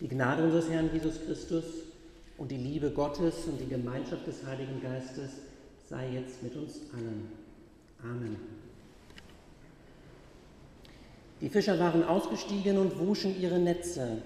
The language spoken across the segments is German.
Die Gnade unseres Herrn Jesus Christus und die Liebe Gottes und die Gemeinschaft des Heiligen Geistes sei jetzt mit uns allen. Amen. Die Fischer waren ausgestiegen und wuschen ihre Netze.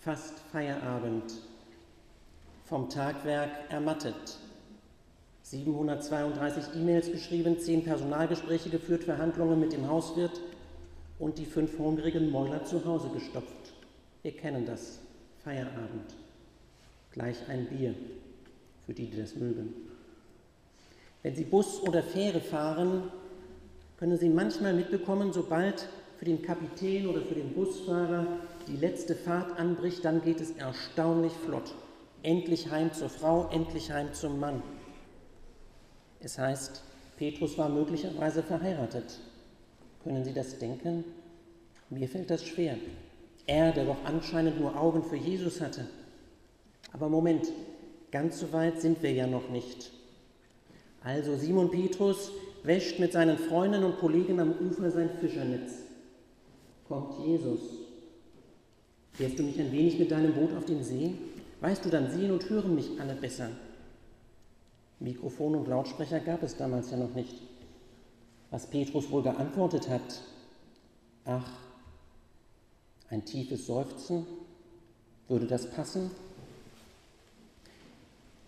Fast Feierabend. Vom Tagwerk ermattet. 732 E-Mails geschrieben, 10 Personalgespräche geführt, Verhandlungen mit dem Hauswirt und die fünf hungrigen Mäuler zu Hause gestopft. Wir kennen das. Feierabend. Gleich ein Bier für die, die das mögen. Wenn Sie Bus oder Fähre fahren, können Sie manchmal mitbekommen, sobald für den Kapitän oder für den Busfahrer die letzte Fahrt anbricht, dann geht es erstaunlich flott. Endlich heim zur Frau, endlich heim zum Mann. Es heißt, Petrus war möglicherweise verheiratet. Können Sie das denken? Mir fällt das schwer. Er, der doch anscheinend nur Augen für Jesus hatte. Aber Moment, ganz so weit sind wir ja noch nicht. Also Simon Petrus wäscht mit seinen Freunden und Kollegen am Ufer sein Fischernetz. Kommt Jesus. Fährst du mich ein wenig mit deinem Boot auf den See? Weißt du, dann sehen und hören mich alle besser. Mikrofon und Lautsprecher gab es damals ja noch nicht. Was Petrus wohl geantwortet hat, ach, ein tiefes Seufzen, würde das passen?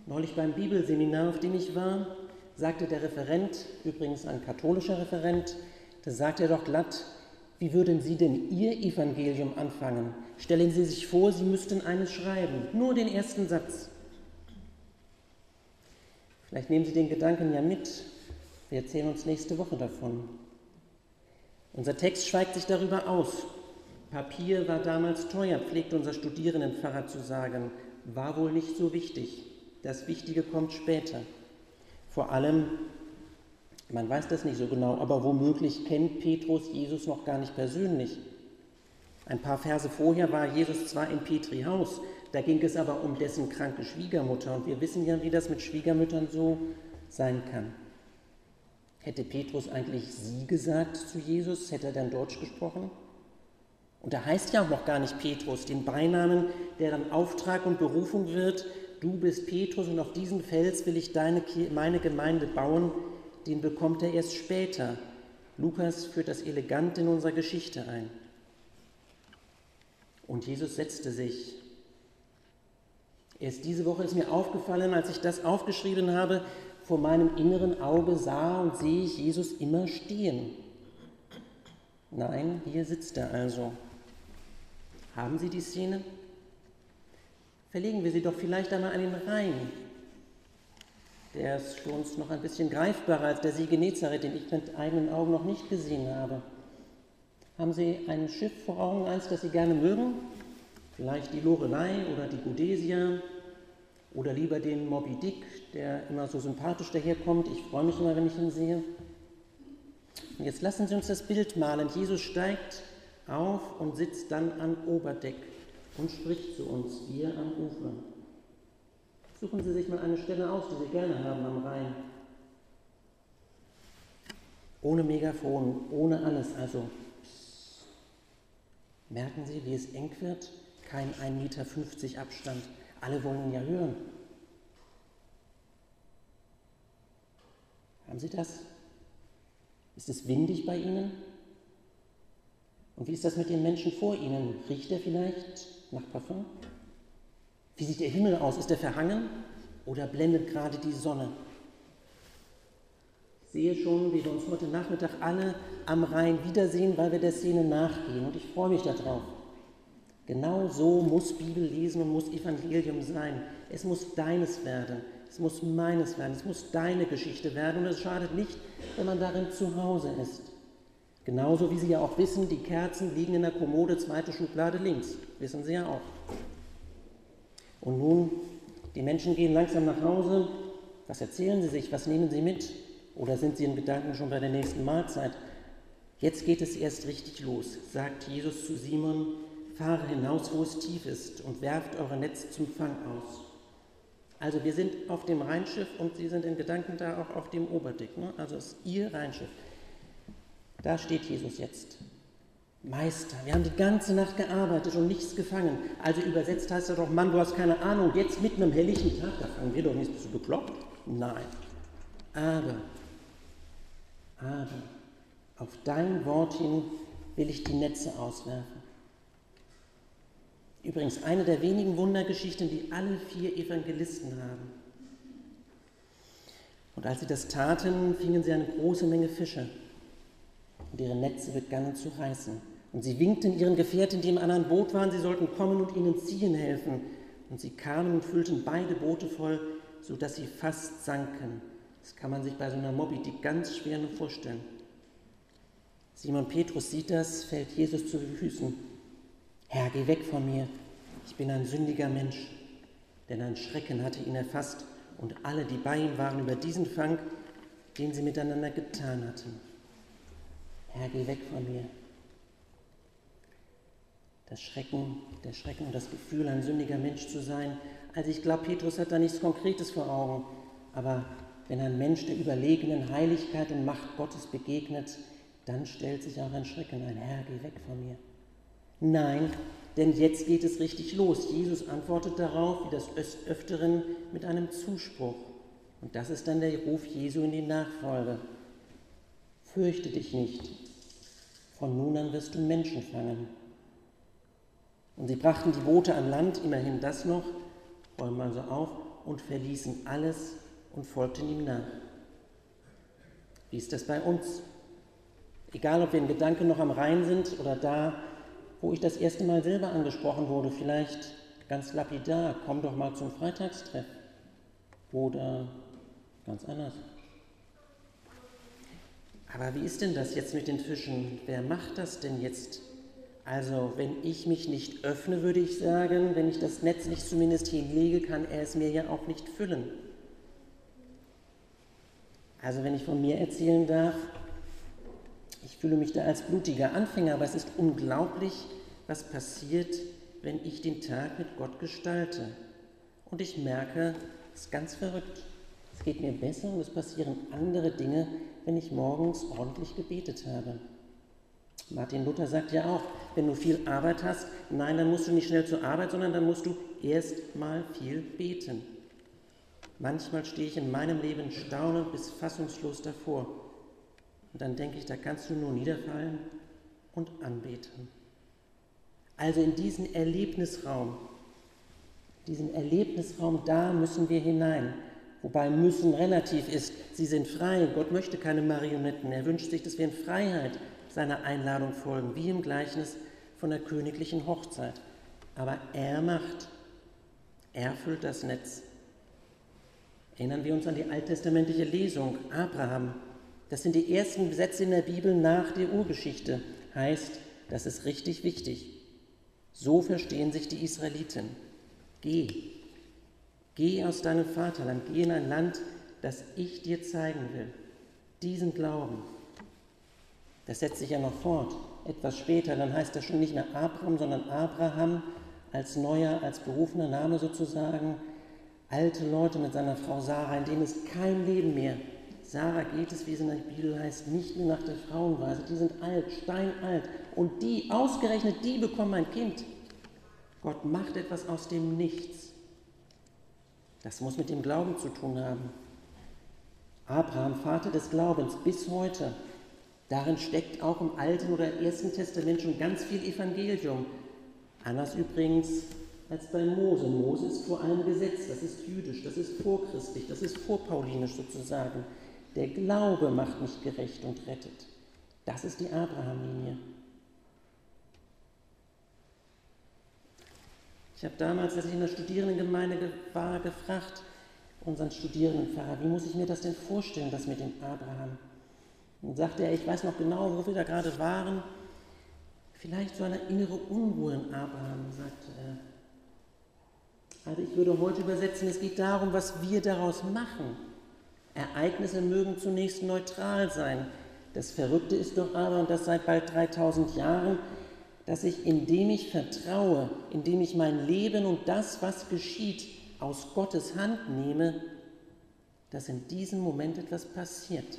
Neulich beim Bibelseminar, auf dem ich war, sagte der Referent, übrigens ein katholischer Referent, da sagte er doch glatt, wie würden Sie denn Ihr Evangelium anfangen? Stellen Sie sich vor, Sie müssten eines schreiben, nur den ersten Satz. Vielleicht nehmen Sie den Gedanken ja mit. Wir erzählen uns nächste Woche davon. Unser Text schweigt sich darüber aus. Papier war damals teuer, pflegt unser Studierendenpfarrer zu sagen, war wohl nicht so wichtig. Das Wichtige kommt später. Vor allem, man weiß das nicht so genau, aber womöglich kennt Petrus Jesus noch gar nicht persönlich. Ein paar Verse vorher war Jesus zwar in Petri Haus, da ging es aber um dessen kranke Schwiegermutter und wir wissen ja, wie das mit Schwiegermüttern so sein kann. Hätte Petrus eigentlich sie gesagt zu Jesus, hätte er dann Deutsch gesprochen? Und da heißt ja auch noch gar nicht Petrus, den Beinamen, der dann Auftrag und Berufung wird, du bist Petrus und auf diesen Fels will ich deine, meine Gemeinde bauen, den bekommt er erst später. Lukas führt das elegant in unserer Geschichte ein. Und Jesus setzte sich Erst diese Woche ist mir aufgefallen, als ich das aufgeschrieben habe, vor meinem inneren Auge sah und sehe ich Jesus immer stehen. Nein, hier sitzt er also. Haben Sie die Szene? Verlegen wir sie doch vielleicht einmal an den Rhein. Der ist für uns noch ein bisschen greifbarer als der See Genezareth, den ich mit eigenen Augen noch nicht gesehen habe. Haben Sie ein Schiff vor Augen, eins, das Sie gerne mögen? Vielleicht die Lorelei oder die Godesia oder lieber den Moby Dick, der immer so sympathisch daherkommt. Ich freue mich immer, wenn ich ihn sehe. Und jetzt lassen Sie uns das Bild malen. Jesus steigt auf und sitzt dann am Oberdeck und spricht zu uns, wir am Ufer. Suchen Sie sich mal eine Stelle aus, die Sie gerne haben am Rhein. Ohne Megafon, ohne alles, also merken Sie, wie es eng wird? kein 1,50 Meter Abstand. Alle wollen ja hören. Haben Sie das? Ist es windig bei Ihnen? Und wie ist das mit den Menschen vor Ihnen? Riecht er vielleicht nach Parfum? Wie sieht der Himmel aus? Ist er verhangen oder blendet gerade die Sonne? Ich sehe schon, wie wir uns heute Nachmittag alle am Rhein wiedersehen, weil wir der Szene nachgehen. Und ich freue mich darauf. Genau so muss Bibel lesen und muss Evangelium sein. Es muss deines werden, es muss meines werden, es muss deine Geschichte werden und es schadet nicht, wenn man darin zu Hause ist. Genauso wie Sie ja auch wissen, die Kerzen liegen in der Kommode, zweite Schublade links. Wissen Sie ja auch. Und nun, die Menschen gehen langsam nach Hause. Was erzählen sie sich? Was nehmen sie mit? Oder sind sie in Gedanken schon bei der nächsten Mahlzeit? Jetzt geht es erst richtig los, sagt Jesus zu Simon, fahre hinaus, wo es tief ist, und werft eure Netz zum Fang aus. Also wir sind auf dem Rheinschiff und Sie sind in Gedanken da auch auf dem Oberdeck. Ne? Also es ist Ihr Rheinschiff. Da steht Jesus jetzt. Meister, wir haben die ganze Nacht gearbeitet und nichts gefangen. Also übersetzt heißt er doch, Mann, du hast keine Ahnung, jetzt mitten am helllichen Tag, da fangen wir doch nichts, du bekloppt? Nein. Aber, aber, auf dein Wort hin will ich die Netze auswerfen. Übrigens eine der wenigen Wundergeschichten, die alle vier Evangelisten haben. Und als sie das taten, fingen sie eine große Menge Fische. Und ihre Netze begannen zu reißen. Und sie winkten ihren Gefährten, die im anderen Boot waren, sie sollten kommen und ihnen ziehen helfen. Und sie kamen und füllten beide Boote voll, sodass sie fast sanken. Das kann man sich bei so einer Moby Dick ganz schwer nur vorstellen. Simon Petrus sieht das, fällt Jesus zu Füßen. Herr, geh weg von mir, ich bin ein sündiger Mensch. Denn ein Schrecken hatte ihn erfasst und alle, die bei ihm waren, über diesen Fang, den sie miteinander getan hatten. Herr, geh weg von mir. Das Schrecken, der Schrecken und das Gefühl, ein sündiger Mensch zu sein. Also ich glaube, Petrus hat da nichts Konkretes vor Augen. Aber wenn ein Mensch der überlegenen Heiligkeit und Macht Gottes begegnet, dann stellt sich auch ein Schrecken ein. Herr, geh weg von mir. Nein, denn jetzt geht es richtig los. Jesus antwortet darauf, wie das Öfteren, mit einem Zuspruch. Und das ist dann der Ruf Jesu in die Nachfolge. Fürchte dich nicht, von nun an wirst du Menschen fangen. Und sie brachten die Boote an Land, immerhin das noch, räumen also auf und verließen alles und folgten ihm nach. Wie ist das bei uns? Egal, ob wir in Gedanken noch am Rhein sind oder da, wo ich das erste Mal selber angesprochen wurde, vielleicht ganz lapidar, komm doch mal zum Freitagstreff. Oder ganz anders. Aber wie ist denn das jetzt mit den Fischen? Wer macht das denn jetzt? Also, wenn ich mich nicht öffne, würde ich sagen, wenn ich das Netz nicht zumindest hinlege, kann er es mir ja auch nicht füllen. Also, wenn ich von mir erzählen darf, ich fühle mich da als blutiger Anfänger, aber es ist unglaublich, was passiert, wenn ich den Tag mit Gott gestalte. Und ich merke, es ist ganz verrückt. Es geht mir besser und es passieren andere Dinge, wenn ich morgens ordentlich gebetet habe. Martin Luther sagt ja auch, wenn du viel Arbeit hast, nein, dann musst du nicht schnell zur Arbeit, sondern dann musst du erst mal viel beten. Manchmal stehe ich in meinem Leben staunend bis fassungslos davor und dann denke ich, da kannst du nur niederfallen und anbeten. Also in diesen Erlebnisraum, diesen Erlebnisraum, da müssen wir hinein. Wobei müssen relativ ist. Sie sind frei. Gott möchte keine Marionetten. Er wünscht sich, dass wir in Freiheit seiner Einladung folgen, wie im Gleichnis von der königlichen Hochzeit. Aber er macht, er füllt das Netz. Erinnern wir uns an die alttestamentliche Lesung. Abraham, das sind die ersten Sätze in der Bibel nach der Urgeschichte. Heißt, das ist richtig wichtig. So verstehen sich die Israeliten. Geh, geh aus deinem Vaterland, geh in ein Land, das ich dir zeigen will. Diesen Glauben. Das setzt sich ja noch fort. Etwas später, dann heißt er schon nicht mehr Abraham, sondern Abraham als neuer, als berufener Name sozusagen. Alte Leute mit seiner Frau Sarah, in denen ist kein Leben mehr. Sarah geht es, wie es in der Bibel heißt, nicht mehr nach der Frauenweise. Die sind alt, steinalt. Und die, ausgerechnet die, bekommen ein Kind. Gott macht etwas aus dem Nichts. Das muss mit dem Glauben zu tun haben. Abraham, Vater des Glaubens, bis heute. Darin steckt auch im Alten oder Ersten Testament schon ganz viel Evangelium. Anders übrigens als bei Mose. Mose ist vor allem Gesetz, das ist jüdisch, das ist vorchristlich, das ist vorpaulinisch sozusagen. Der Glaube macht mich gerecht und rettet. Das ist die Abraham-Linie. Ich habe damals, als ich in der Studierendengemeinde war, gefragt, unseren Studierendenpfarrer, wie muss ich mir das denn vorstellen, das mit dem Abraham? Und sagte er, ich weiß noch genau, wo wir da gerade waren. Vielleicht so eine innere Unruhe in Abraham, sagte er. Also ich würde heute übersetzen, es geht darum, was wir daraus machen. Ereignisse mögen zunächst neutral sein. Das Verrückte ist doch aber, und das seit bald 3000 Jahren, dass ich, indem ich vertraue, indem ich mein Leben und das, was geschieht, aus Gottes Hand nehme, dass in diesem Moment etwas passiert.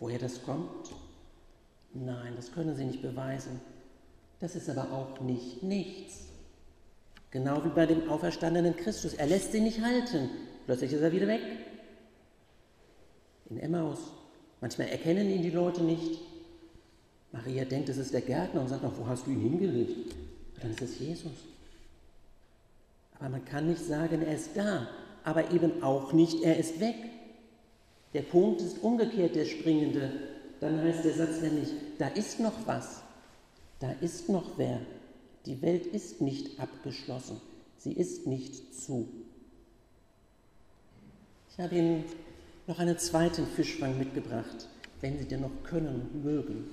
Woher das kommt? Nein, das können Sie nicht beweisen. Das ist aber auch nicht nichts. Genau wie bei dem auferstandenen Christus. Er lässt sie nicht halten. Plötzlich ist er wieder weg. In Emmaus. Manchmal erkennen ihn die Leute nicht. Maria denkt, es ist der Gärtner und sagt noch, wo hast du ihn hingelegt? Und dann ist es Jesus. Aber man kann nicht sagen, er ist da, aber eben auch nicht, er ist weg. Der Punkt ist umgekehrt der springende. Dann heißt der Satz nämlich, da ist noch was, da ist noch wer. Die Welt ist nicht abgeschlossen, sie ist nicht zu. Ich habe Ihnen noch einen zweiten Fischfang mitgebracht, wenn Sie denn noch können und mögen.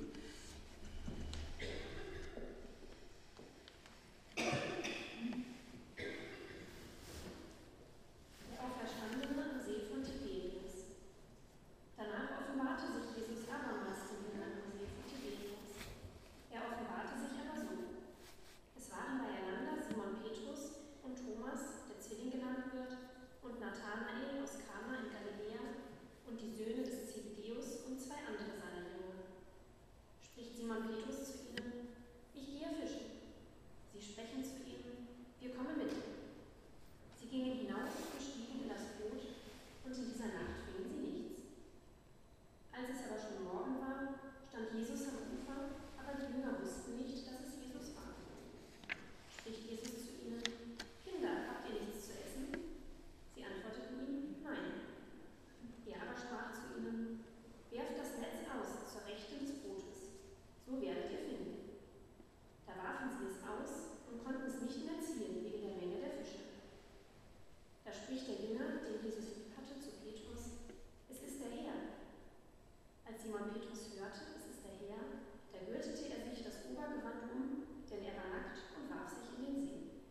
Simon Petrus hörte, es ist der Herr, da gürtete er sich das Obergewand um, denn er war nackt und warf sich in den See.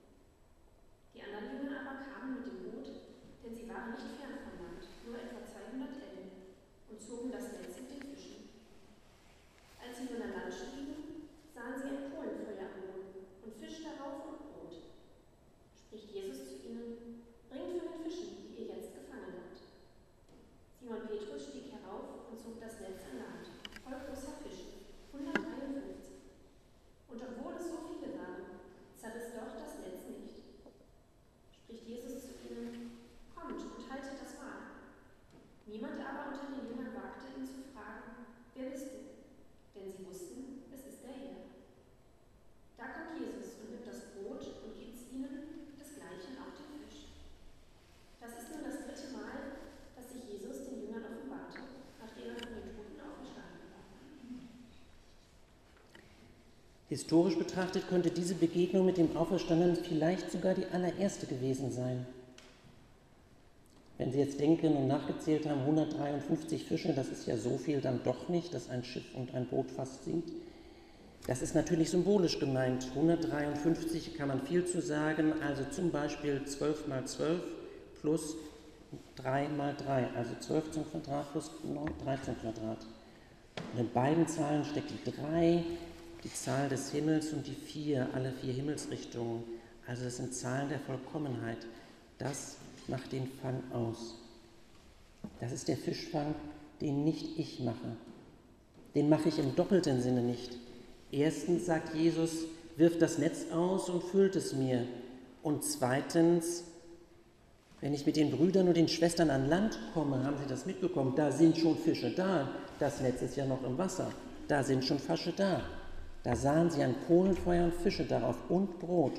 Die anderen Jünger aber kamen mit dem Boot, denn sie waren nicht fern vom Land, nur etwa 200 Ellen, und zogen das Netz mit den Fischen. Als sie nun an Land stiegen, sahen sie ein Historisch betrachtet könnte diese Begegnung mit dem Auferstandenen vielleicht sogar die allererste gewesen sein. Wenn Sie jetzt denken und nachgezählt haben, 153 Fische, das ist ja so viel dann doch nicht, dass ein Schiff und ein Boot fast sinkt. Das ist natürlich symbolisch gemeint. 153 kann man viel zu sagen, also zum Beispiel 12 mal 12 plus 3 mal 3, also 12 zum Quadrat plus 3 zum Quadrat. Und in beiden Zahlen steckt die 3, die Zahl des Himmels und die vier, alle vier Himmelsrichtungen. Also das sind Zahlen der Vollkommenheit. Das macht den Fang aus. Das ist der Fischfang, den nicht ich mache. Den mache ich im doppelten Sinne nicht. Erstens sagt Jesus, wirft das Netz aus und füllt es mir. Und zweitens, wenn ich mit den Brüdern und den Schwestern an Land komme, haben Sie das mitbekommen, da sind schon Fische da. Das Netz ist ja noch im Wasser. Da sind schon Fische da. Da sahen sie ein Kohlenfeuer und Fische darauf und Brot.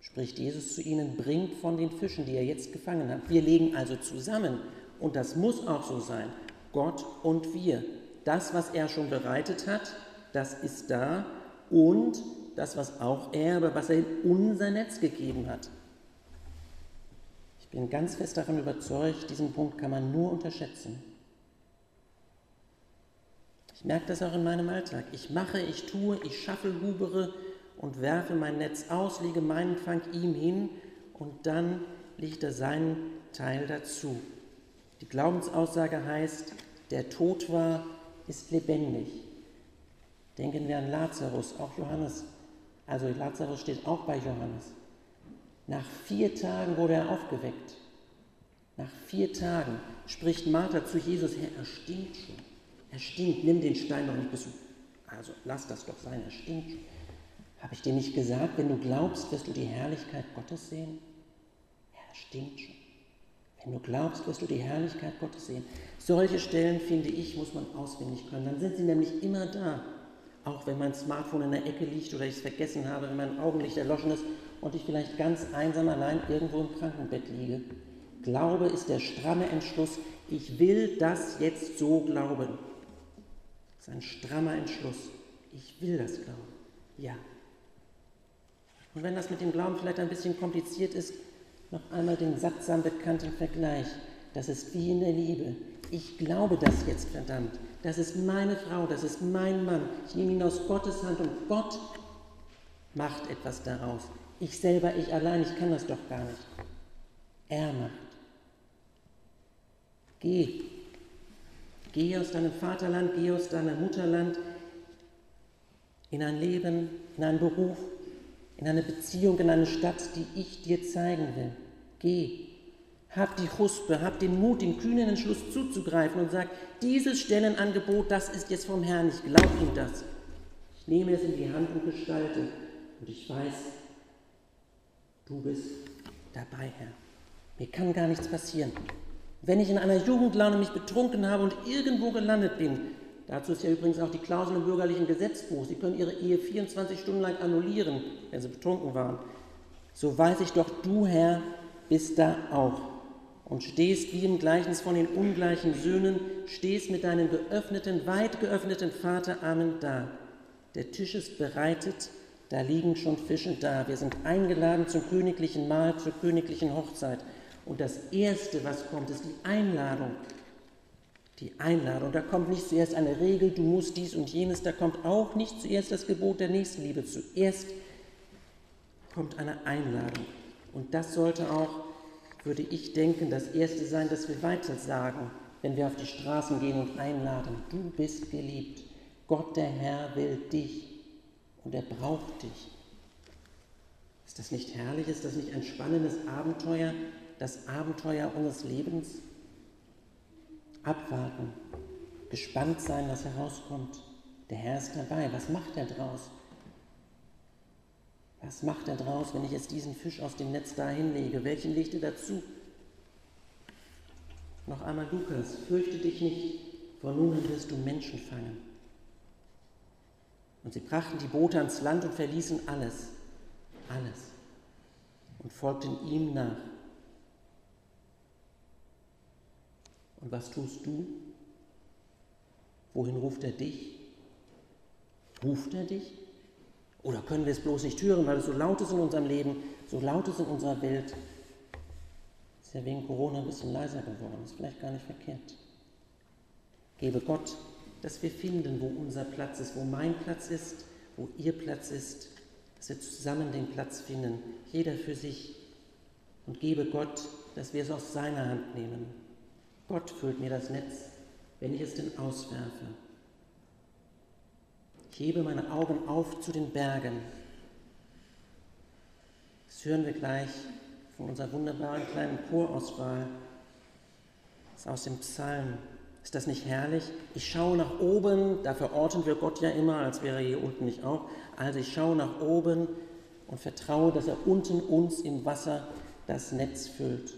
Spricht Jesus zu ihnen, bringt von den Fischen, die ihr jetzt gefangen habt. Wir legen also zusammen, und das muss auch so sein, Gott und wir. Das, was er schon bereitet hat, das ist da und das, was auch er, was er in unser Netz gegeben hat. Ich bin ganz fest davon überzeugt, diesen Punkt kann man nur unterschätzen. Ich merke das auch in meinem Alltag. Ich mache, ich tue, ich schaffe, hubere und werfe mein Netz aus, lege meinen Fang ihm hin und dann legt er seinen Teil dazu. Die Glaubensaussage heißt, der tot war, ist lebendig. Denken wir an Lazarus, auch Johannes. Also Lazarus steht auch bei Johannes. Nach vier Tagen wurde er aufgeweckt. Nach vier Tagen spricht Martha zu Jesus, Herr, er stinkt schon. Er stinkt, nimm den Stein doch nicht, bist du Also lass das doch sein, er stinkt. Habe ich dir nicht gesagt, wenn du glaubst, wirst du die Herrlichkeit Gottes sehen? Ja, das stimmt schon. Wenn du glaubst, wirst du die Herrlichkeit Gottes sehen. Solche Stellen, finde ich, muss man auswendig können. Dann sind sie nämlich immer da. Auch wenn mein Smartphone in der Ecke liegt oder ich es vergessen habe, wenn mein Augenlicht erloschen ist und ich vielleicht ganz einsam allein irgendwo im Krankenbett liege. Glaube ist der stramme Entschluss, ich will das jetzt so glauben. Ein strammer Entschluss. Ich will das glauben. Ja. Und wenn das mit dem Glauben vielleicht ein bisschen kompliziert ist, noch einmal den sattsam bekannten Vergleich. Das ist wie in der Liebe. Ich glaube das jetzt, verdammt. Das ist meine Frau, das ist mein Mann. Ich nehme ihn aus Gottes Hand und Gott macht etwas daraus. Ich selber, ich allein, ich kann das doch gar nicht. Er macht. Geh. Geh aus deinem Vaterland, geh aus deinem Mutterland in ein Leben, in einen Beruf, in eine Beziehung, in eine Stadt, die ich dir zeigen will. Geh. Hab die Huspe, hab den Mut, den kühnen Entschluss zuzugreifen und sag, dieses Stellenangebot, das ist jetzt vom Herrn, ich glaube ihm das. Ich nehme es in die Hand und gestalte und ich weiß, du bist dabei, Herr. Mir kann gar nichts passieren. Wenn ich in einer Jugendlaune mich betrunken habe und irgendwo gelandet bin, dazu ist ja übrigens auch die Klausel im bürgerlichen Gesetzbuch, Sie können Ihre Ehe 24 Stunden lang annullieren, wenn Sie betrunken waren, so weiß ich doch, du Herr bist da auch und stehst wie im Gleichnis von den ungleichen Söhnen, stehst mit deinem geöffneten, weit geöffneten Vaterarmen da. Der Tisch ist bereitet, da liegen schon Fische da. Wir sind eingeladen zum königlichen Mahl, zur königlichen Hochzeit. Und das Erste, was kommt, ist die Einladung. Die Einladung. Da kommt nicht zuerst eine Regel, du musst dies und jenes. Da kommt auch nicht zuerst das Gebot der Nächstenliebe. Zuerst kommt eine Einladung. Und das sollte auch, würde ich denken, das Erste sein, dass wir weiter sagen, wenn wir auf die Straßen gehen und einladen. Du bist geliebt. Gott der Herr will dich und er braucht dich. Ist das nicht herrlich? Ist das nicht ein spannendes Abenteuer? Das Abenteuer unseres Lebens? Abwarten, gespannt sein, was herauskommt. Der Herr ist dabei. Was macht er draus? Was macht er draus, wenn ich jetzt diesen Fisch aus dem Netz da hinlege? Welchen legt er dazu? Noch einmal Lukas, fürchte dich nicht, von nun an wirst du Menschen fangen. Und sie brachten die Boote ans Land und verließen alles, alles, und folgten ihm nach. Und was tust du? Wohin ruft er dich? Ruft er dich? Oder können wir es bloß nicht hören, weil es so laut ist in unserem Leben, so laut ist in unserer Welt? Ist ja wegen Corona ein bisschen leiser geworden, ist vielleicht gar nicht verkehrt. Gebe Gott, dass wir finden, wo unser Platz ist, wo mein Platz ist, wo ihr Platz ist, dass wir zusammen den Platz finden, jeder für sich. Und gebe Gott, dass wir es aus seiner Hand nehmen. Gott füllt mir das Netz, wenn ich es denn auswerfe. Ich hebe meine Augen auf zu den Bergen. Das hören wir gleich von unserer wunderbaren kleinen Chorauswahl. Das ist aus dem Psalm. Ist das nicht herrlich? Ich schaue nach oben, da verorten wir Gott ja immer, als wäre er hier unten nicht auch. Also ich schaue nach oben und vertraue, dass er unten uns im Wasser das Netz füllt.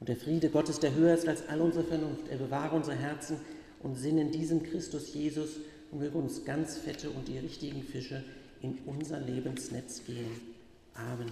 Und der Friede Gottes, der höher ist als all unsere Vernunft, er bewahre unsere Herzen und Sinn in diesem Christus Jesus und möge uns ganz fette und die richtigen Fische in unser Lebensnetz gehen. Amen.